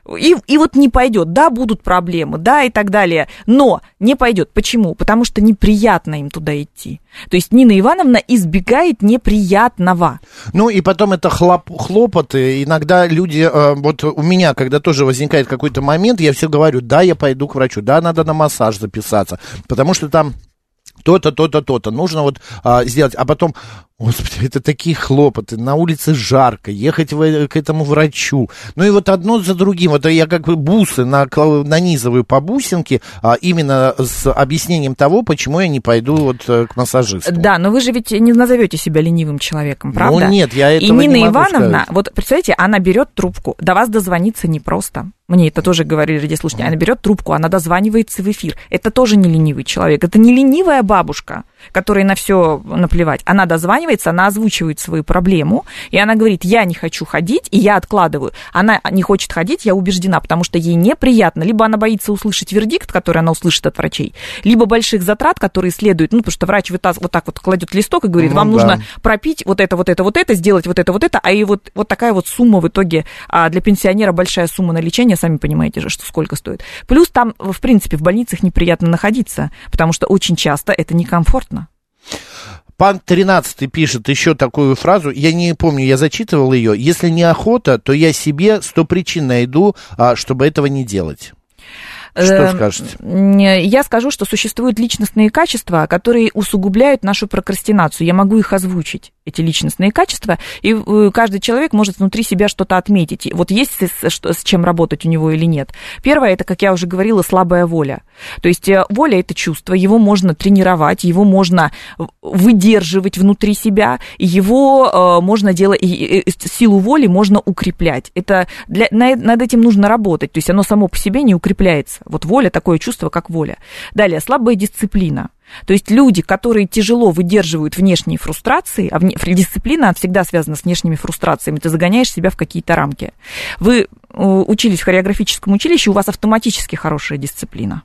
и, и вот не пойдет, да, будут проблемы, да, и так далее, но не пойдет. Почему? Потому что неприятно им туда идти. То есть Нина Ивановна избегает неприятного. Ну и потом это хлоп, хлопоты. Иногда люди, э, вот у меня, когда тоже возникает какой-то момент, я все говорю, да, я пойду к врачу, да, надо на массаж записаться, потому что там то-то, то-то, то-то. Нужно вот а, сделать. А потом, Господи, это такие хлопоты. На улице жарко, ехать в, к этому врачу. Ну и вот одно за другим. Вот я как бы бусы накла- нанизываю по бусинке, а, именно с объяснением того, почему я не пойду вот э, к массажисту. Да, но вы же ведь не назовете себя ленивым человеком, правда? Ну нет, я этого И Нина не могу Ивановна, сказать. вот представляете, она берет трубку, до вас дозвониться непросто. Мне это тоже говорили радиослушатели. Она берет трубку, она дозванивается в эфир. Это тоже не ленивый человек. Это не ленивая бабушка, которой на все наплевать. Она дозванивается, она озвучивает свою проблему, и она говорит, я не хочу ходить, и я откладываю. Она не хочет ходить, я убеждена, потому что ей неприятно. Либо она боится услышать вердикт, который она услышит от врачей, либо больших затрат, которые следуют, ну, потому что врач вытас- вот так вот кладет листок и говорит, Ну вам да. нужно пропить вот это, вот это, вот это, сделать вот это, вот это, а и вот, вот такая вот сумма в итоге а, для пенсионера большая сумма на лечение, сами понимаете же, что сколько стоит. Плюс там, в принципе, в больницах неприятно находиться, потому что очень часто это некомфортно. Пан 13 пишет еще такую фразу, я не помню, я зачитывал ее. Если не охота, то я себе сто причин найду, а, чтобы этого не делать. Что Эм, скажете? Я скажу, что существуют личностные качества, которые усугубляют нашу прокрастинацию. Я могу их озвучить, эти личностные качества, и э, каждый человек может внутри себя что-то отметить. Вот есть с, с чем работать у него или нет. Первое, это, как я уже говорила, слабая воля. То есть э, воля – это чувство, его можно тренировать, его можно выдерживать внутри себя, его э, можно делать, силу воли можно укреплять. Это для, на- над этим нужно работать, то есть оно само по себе не укрепляется. Вот воля, такое чувство, как воля. Далее, слабая дисциплина. То есть люди, которые тяжело выдерживают внешние фрустрации, а вне- дисциплина всегда связана с внешними фрустрациями, ты загоняешь себя в какие-то рамки. Вы учились в хореографическом училище, у вас автоматически хорошая дисциплина.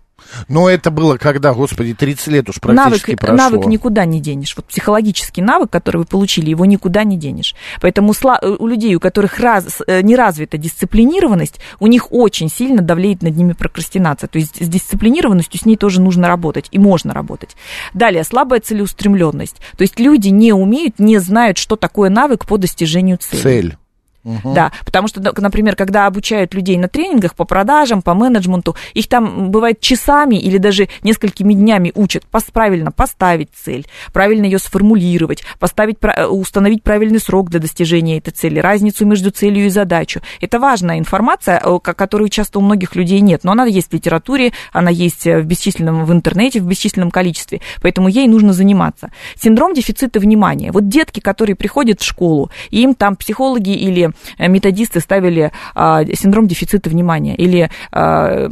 Но это было когда, господи, 30 лет уж практически навык, прошло. навык никуда не денешь. Вот психологический навык, который вы получили, его никуда не денешь. Поэтому э, у людей, у которых раз, э, не развита дисциплинированность, у них очень сильно давлеет над ними прокрастинация. То есть с дисциплинированностью с ней тоже нужно работать, и можно работать. Далее, слабая целеустремленность. То есть люди не умеют, не знают, что такое навык по достижению цели. Цель. Мгм. Да, потому что, например, когда обучают людей на тренингах по продажам, по менеджменту, их там бывает часами или даже несколькими днями учат правильно поставить цель, правильно ее сформулировать, поставить, э, установить правильный срок для достижения этой цели, разницу между целью и задачей. Это важная информация, ко- которую часто у многих людей нет, но она есть в литературе, она есть э, в бесчисленном в интернете, в бесчисленном количестве, поэтому ей нужно заниматься. Синдром дефицита внимания. Вот детки, которые приходят в школу, им там психологи или методисты ставили а, синдром дефицита внимания, или а,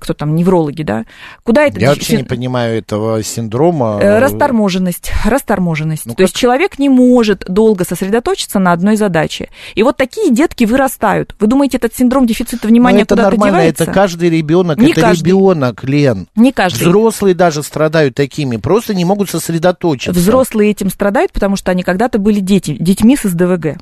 кто там, неврологи, да? Куда это? Я вообще не понимаю этого синдрома. Э, Расторможенность, расторможенность. Ну, То есть человек не может долго сосредоточиться на одной задаче. И вот такие детки вырастают. Вы думаете, этот синдром дефицита Ну, внимания это куда-то нормально, девается? это каждый ребенок, Не это каждый. ребенок, Лен. Не каждый. Взрослые даже страдают такими, просто не могут сосредоточиться. Взрослые этим страдают, потому что они когда-то были дети, детьми с СДВГ.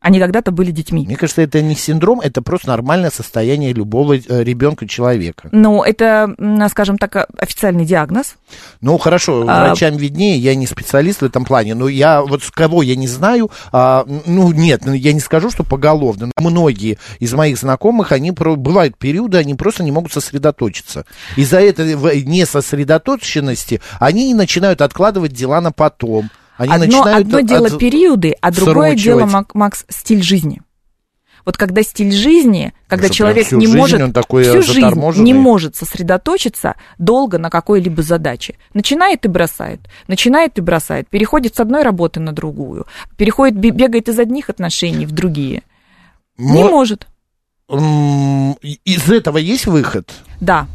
Они когда-то были детьми. Мне кажется, это не синдром, это просто нормальное состояние любого э, ребенка человека. Но это, скажем так, официальный диагноз. Ну, хорошо, А- врачам виднее, я не специалист в этом плане, но я вот с кого я не знаю, а, ну, нет, ну, я не скажу, что поголовно, но многие из моих знакомых, они, бывают периоды, они просто не могут сосредоточиться. Из-за этой несосредоточенности они начинают откладывать дела на потом. Они одно, начинают одно дело от- периоды, а другое дело, Мак- Макс, стиль жизни. Вот когда стиль жизни, когда прям человек не жизнь может такой всю жизнь не может сосредоточиться долго на какой-либо задаче, начинает и бросает, начинает и бросает, переходит с одной работы на другую, переходит бе- бегает из одних отношений в другие, не Мо- может. М, и- Из этого есть выход? Да,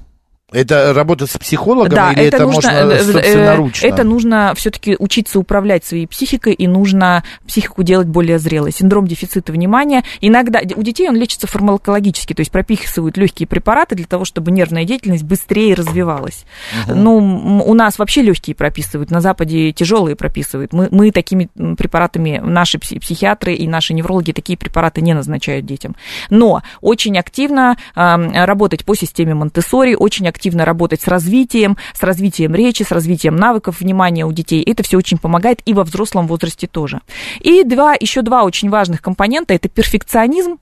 Это работа с психологом да, или это, нужно, можно э, э, собственноручно? это нужно все-таки учиться управлять своей психикой, и нужно психику делать более зрелой. Синдром дефицита внимания. Иногда у детей он лечится фармакологически, то есть пропихивают легкие препараты для того, чтобы нервная деятельность быстрее развивалась. Ну, м, у нас вообще легкие прописывают, на Западе тяжелые прописывают. Мы, мы такими препаратами, наши пси- психиатры и наши неврологи такие препараты не назначают детям. Но очень активно ам, работать по системе Монтессори, очень активно работать с развитием, с развитием речи, с развитием навыков внимания у детей. Это все очень помогает и во взрослом возрасте тоже. И два, еще два очень важных компонента – это перфекционизм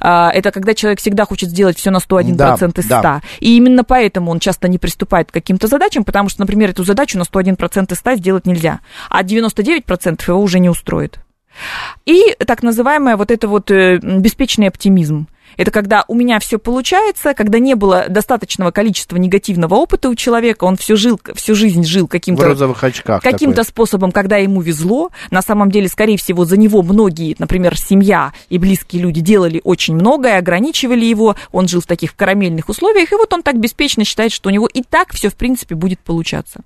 А, Это когда человек всегда хочет сделать все на 101% Да, из 100. да. И именно поэтому он часто не приступает к каким-то задачам, потому что, например, эту задачу на 101% из 100 сделать нельзя, а 99% его уже не устроит. И так называемый вот это вот э, беспечный оптимизм. Это когда у меня все получается, когда не было достаточного количества негативного опыта у человека, он всю, жил, всю жизнь жил каким-то каким-то способом, когда ему везло. На самом деле, скорее всего, за него многие, например, семья и близкие люди делали очень многое, ограничивали его, он жил в таких карамельных условиях, и вот он так беспечно считает, что у него и так все, в принципе, будет получаться.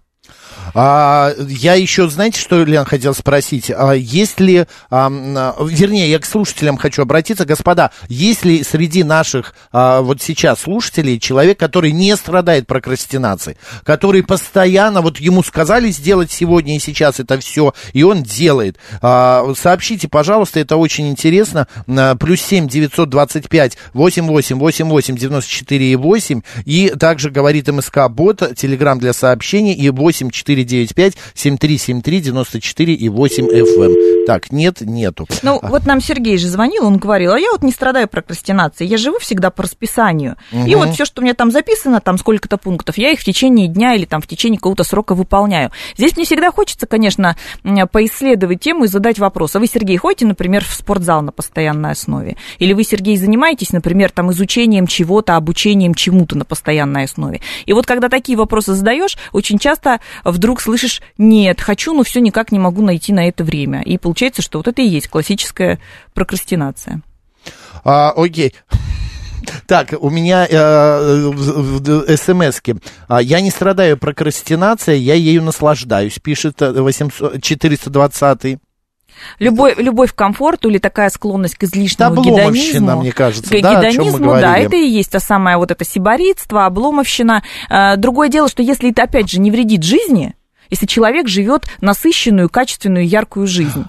А, я еще, знаете, что, Лен, хотел спросить? А, есть ли, а, вернее, я к слушателям хочу обратиться, господа, есть ли среди наших а, вот сейчас слушателей человек, который не страдает прокрастинацией, который постоянно, вот ему сказали сделать сегодня и сейчас это все, и он делает. А, сообщите, пожалуйста, это очень интересно. На плюс семь девятьсот двадцать пять восемь восемь восемь восемь девяносто четыре и восемь. И также говорит МСК Бот, Телеграм для сообщений и 8 495 7373 94 и 8 FM. Так, нет, нету. Ну, вот нам Сергей же звонил, он говорил, а я вот не страдаю прокрастинацией, я живу всегда по расписанию. И Мгм. вот все, что у меня там записано, там сколько-то пунктов, я их в течение дня или там в течение какого-то срока выполняю. Здесь мне всегда хочется, конечно, поисследовать тему и задать вопрос. А вы, Сергей, ходите, например, в спортзал на постоянной основе? Или вы, Сергей, занимаетесь, например, там изучением чего-то, обучением чему-то на постоянной основе? И вот когда такие вопросы задаешь, очень часто вдруг слышишь, нет, хочу, но все никак не могу найти на это время. И получается, что вот это и есть классическая прокрастинация. А, окей. Так, у меня э, смс-ки. А, Я не страдаю прокрастинацией, я ею наслаждаюсь, пишет э, 800, 420 Любовь, любовь к комфорту или такая склонность к излишнему Обломовщина, гедонизму. мне кажется, к да, гедонизму, да, это и есть то самое вот это сиборитство, обломовщина. Э, Другое дело, что если это, опять же, не вредит жизни, если человек живет насыщенную, качественную, яркую жизнь,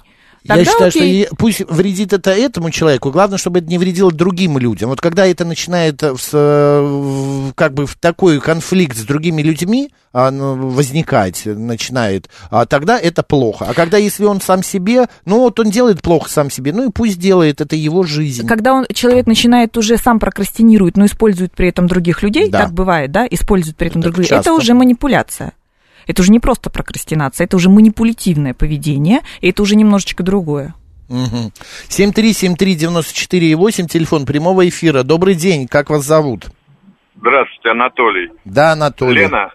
Я тогда считаю, окей. что пусть вредит это этому человеку, главное, чтобы это не вредило другим людям. Вот когда это начинает э, в э, в- как бы в такой конфликт с другими людьми возникать начинает, а, тогда это плохо. А когда если он сам себе, ну вот он делает плохо сам себе, ну и пусть делает, это его жизнь. Когда он, человек начинает уже сам прокрастинирует, но использует при этом других людей, Да. так бывает, да, использует при этом других часто. это уже манипуляция. Это уже не просто прокрастинация, это уже манипулятивное поведение, и это уже немножечко другое. Мгм. 7373948, телефон прямого эфира. Добрый день, как вас зовут? Здравствуйте, Анатолий. Да, Анатолий. Лена,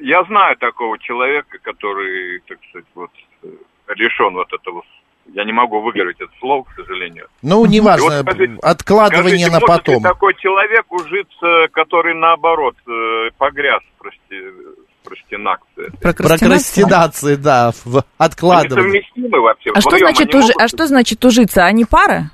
я знаю такого человека, который, так сказать, вот э, лишен вот этого. Я не могу выговорить это слово, к сожалению. Ну, И неважно, вот скажите- откладывание скажите, на потом. такой человек ужиться, который наоборот э, погряз прости- в простинации? Прокрастинации, да, в Они откладывании. совместимы вообще? А что, значит они ужи- могут? а что значит ужиться? Они пара?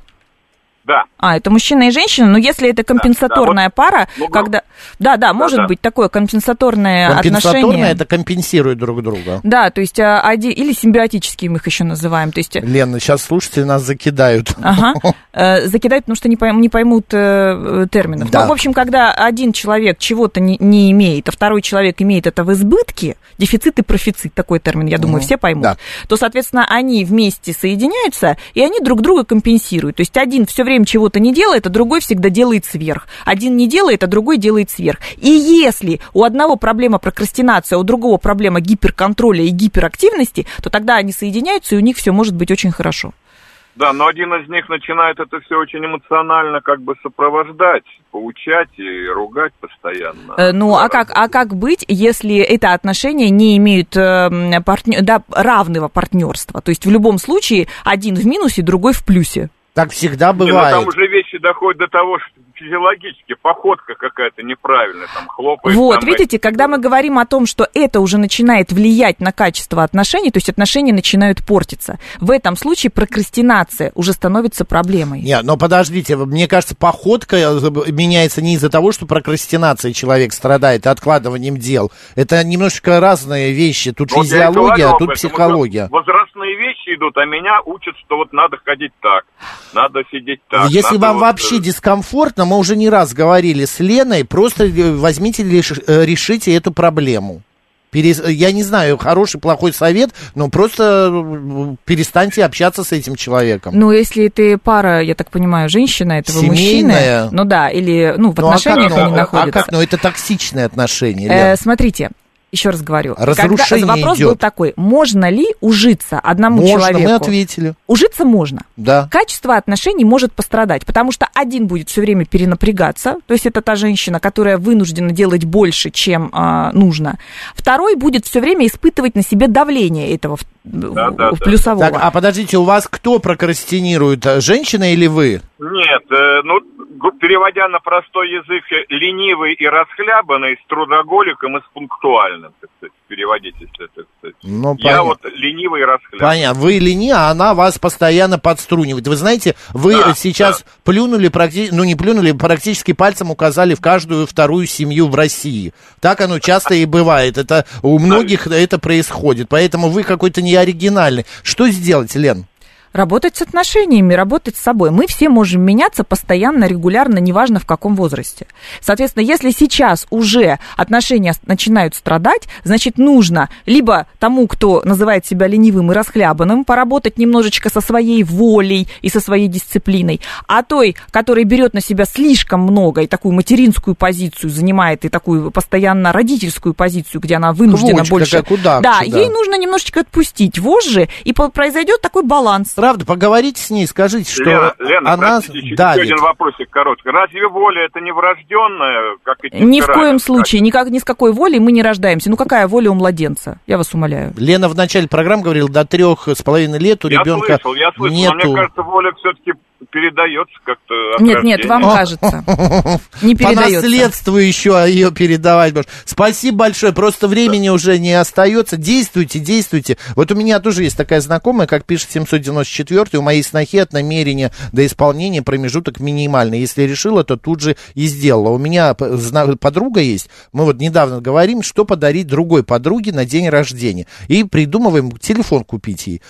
Да. А, это мужчина и женщина, но если это компенсаторная вот, пара, ну, когда... Да, да, может да. быть такое компенсаторное Компенсаторное отношение. это компенсирует друг друга. Да, то есть а, оди- или симбиотические мы их еще называем. То есть Лена, сейчас слушатели нас закидают. Ага. *laughs* Э, Закидают, потому что не, пойм- не поймут э, э, терминов. Да. Ну, в общем, когда один человек чего-то не, не имеет, а второй человек имеет это в избытке, дефицит и профицит, такой термин, я думаю, Мгм. все поймут, Да. то, соответственно, они вместе соединяются, и они друг друга компенсируют. То есть один все время чего-то не делает, а другой всегда делает сверх. Один не делает, а другой делает сверх. И если у одного проблема прокрастинация, а у другого проблема гиперконтроля и гиперактивности, то тогда они соединяются, и у них все может быть очень хорошо. Да, но один из них начинает это все очень эмоционально как бы сопровождать, поучать и ругать постоянно. Э, Ну, а как, а как быть, если это отношения не имеют э, м, партнё- да, равного партнерства? То есть в любом случае один в минусе, другой в плюсе. Так всегда Не, ну, бывает. там уже вещи доходят до того, что физиологически походка какая-то неправильная, там хлопает. Вот, там, видите, когда мы говорим о том, что это уже начинает влиять на качество отношений, то есть отношения начинают портиться, в этом случае прокрастинация уже становится проблемой. Нет, но подождите, мне кажется, походка э, меняется не из-за того, что прокрастинацией человек страдает, откладыванием дел. Это немножко разные вещи. Тут Вот и физиология, а тут психология. Возрастные вещи идут, а меня учат, что вот надо ходить так, надо сидеть так. Если надо вам вот, вообще э, дискомфортно, мы уже не раз говорили с Леной, просто э, возьмите, э, решите эту проблему. Перес... Я не знаю, хороший, плохой совет, но просто э, перестаньте общаться с этим человеком. Ну, если ты пара, я так понимаю, женщина этого Семейная. мужчины, ну да, или ну, в Ну, а как, отношениях ну, они а находятся. как? Ну, это токсичные отношения, Э, смотрите, еще раз говорю. Разрушение Когда- вопрос идет. был такой, можно ли ужиться одному Можно, человеку? мы ответили. Ужиться можно. Да. Качество отношений может пострадать, потому что один будет все время перенапрягаться, то есть это та женщина, которая вынуждена делать больше, чем а, нужно. Второй будет все время испытывать на себе давление этого в, в плюсового. Так, а подождите, у вас кто прокрастинирует, э, женщина или вы? Нет, э, ну, переводя на простой язык, э, ленивый и расхлябанный с трудоголиком и с пунктуальным, так сказать, переводить, если это, так сказать. Ну, Я понятно. вот ленивый и расхлябанный. Понятно, вы лени, а она вас постоянно подструнивает. Вы знаете, вы Да, сейчас плюнули, практи- ну не плюнули, практически пальцем указали в каждую вторую семью в России. Так оно часто и бывает. Это у многих это происходит. Поэтому вы какой-то не оригинальный. Что сделать, Лен? Работать с отношениями, работать с собой. Мы все можем меняться постоянно, регулярно, неважно в каком возрасте. Соответственно, если сейчас уже отношения начинают страдать, значит, нужно либо тому, кто называет себя ленивым и расхлябанным, поработать немножечко со своей волей и со своей дисциплиной, а той, которая берет на себя слишком много и такую материнскую позицию занимает, и такую постоянно родительскую позицию, где она вынуждена Квочка больше... удавка, да, да. ей нужно немножечко отпустить вожжи, и произойдет такой баланс. Правда, поговорите с ней, скажите, что Лена, Лена, она простите, еще один вопросик короткий. Разве воля это не врожденная, как и Ни в коем случае, никак, ни с какой волей мы не рождаемся. Ну какая воля у младенца? Я вас умоляю. Лена в начале программы говорила, до трех с половиной лет у Я ребенка слышал, я слышал, но нету... мне кажется, воля все-таки передается как-то Нет, нет, вам кажется. Не *laughs* По передается. наследству еще ее передавать можешь. Спасибо большое, просто времени уже не остается. Действуйте, действуйте. Вот у меня тоже есть такая знакомая, как пишет 794 у моей снохи от намерения до исполнения промежуток минимальный. Если решила, то тут же и сделала. У меня подруга есть, мы вот недавно говорим, что подарить другой подруге на день рождения. И придумываем телефон купить ей.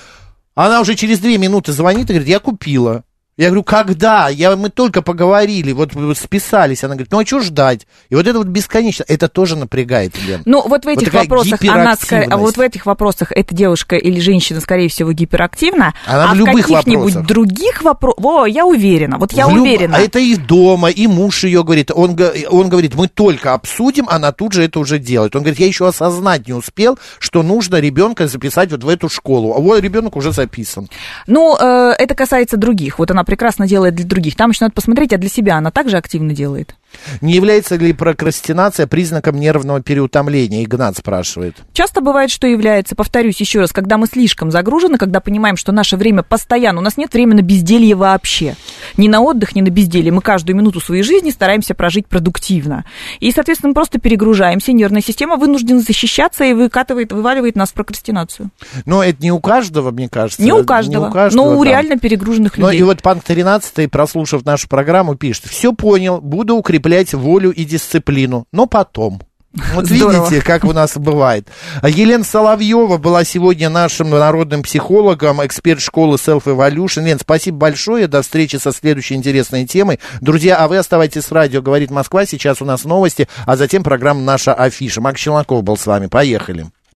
Она уже через две минуты звонит и говорит, я купила. Я говорю, когда? Я, мы только поговорили, вот списались. Она говорит, ну а что ждать? И вот это вот бесконечно, это тоже напрягает, Лен. Ну, вот в этих такая вопросах она, а вот в этих вопросах эта девушка или женщина, скорее всего, гиперактивна, Она а в любых каких-нибудь других вопросах, во, я уверена, вот я В люб- уверена. А это и дома, и муж ее говорит. Он, он говорит, мы только обсудим, она тут же это уже делает. Он говорит, я еще осознать не успел, что нужно ребенка записать вот в эту школу. А вот ребенок уже записан. Ну, э, это касается других. Вот она прекрасно делает для других. Там еще надо посмотреть, а для себя она также активно делает. Не является ли прокрастинация признаком нервного переутомления? Игнат спрашивает. Часто бывает, что является, повторюсь еще раз, когда мы слишком загружены, когда понимаем, что наше время постоянно, у нас нет времени на безделье вообще. Ни на отдых, ни на безделье. Мы каждую минуту своей жизни стараемся прожить продуктивно. И, соответственно, мы просто перегружаемся, нервная система вынуждена защищаться и выкатывает, вываливает нас в прокрастинацию. Но это не у каждого, мне кажется. Не у каждого, но у да. реально перегруженных Ну людей. и вот Панк 13, прослушав нашу программу, пишет, все понял, буду укреплять волю и дисциплину, но потом. Вот Здорово. видите, как у нас бывает. А Елена Соловьева была сегодня нашим народным психологом, эксперт школы Self Evolution. Лен, спасибо большое. До встречи со следующей интересной темой. Друзья, а вы оставайтесь с радио «Говорит Москва». Сейчас у нас новости, а затем программа «Наша афиша». Макс Челноков был с вами. Поехали.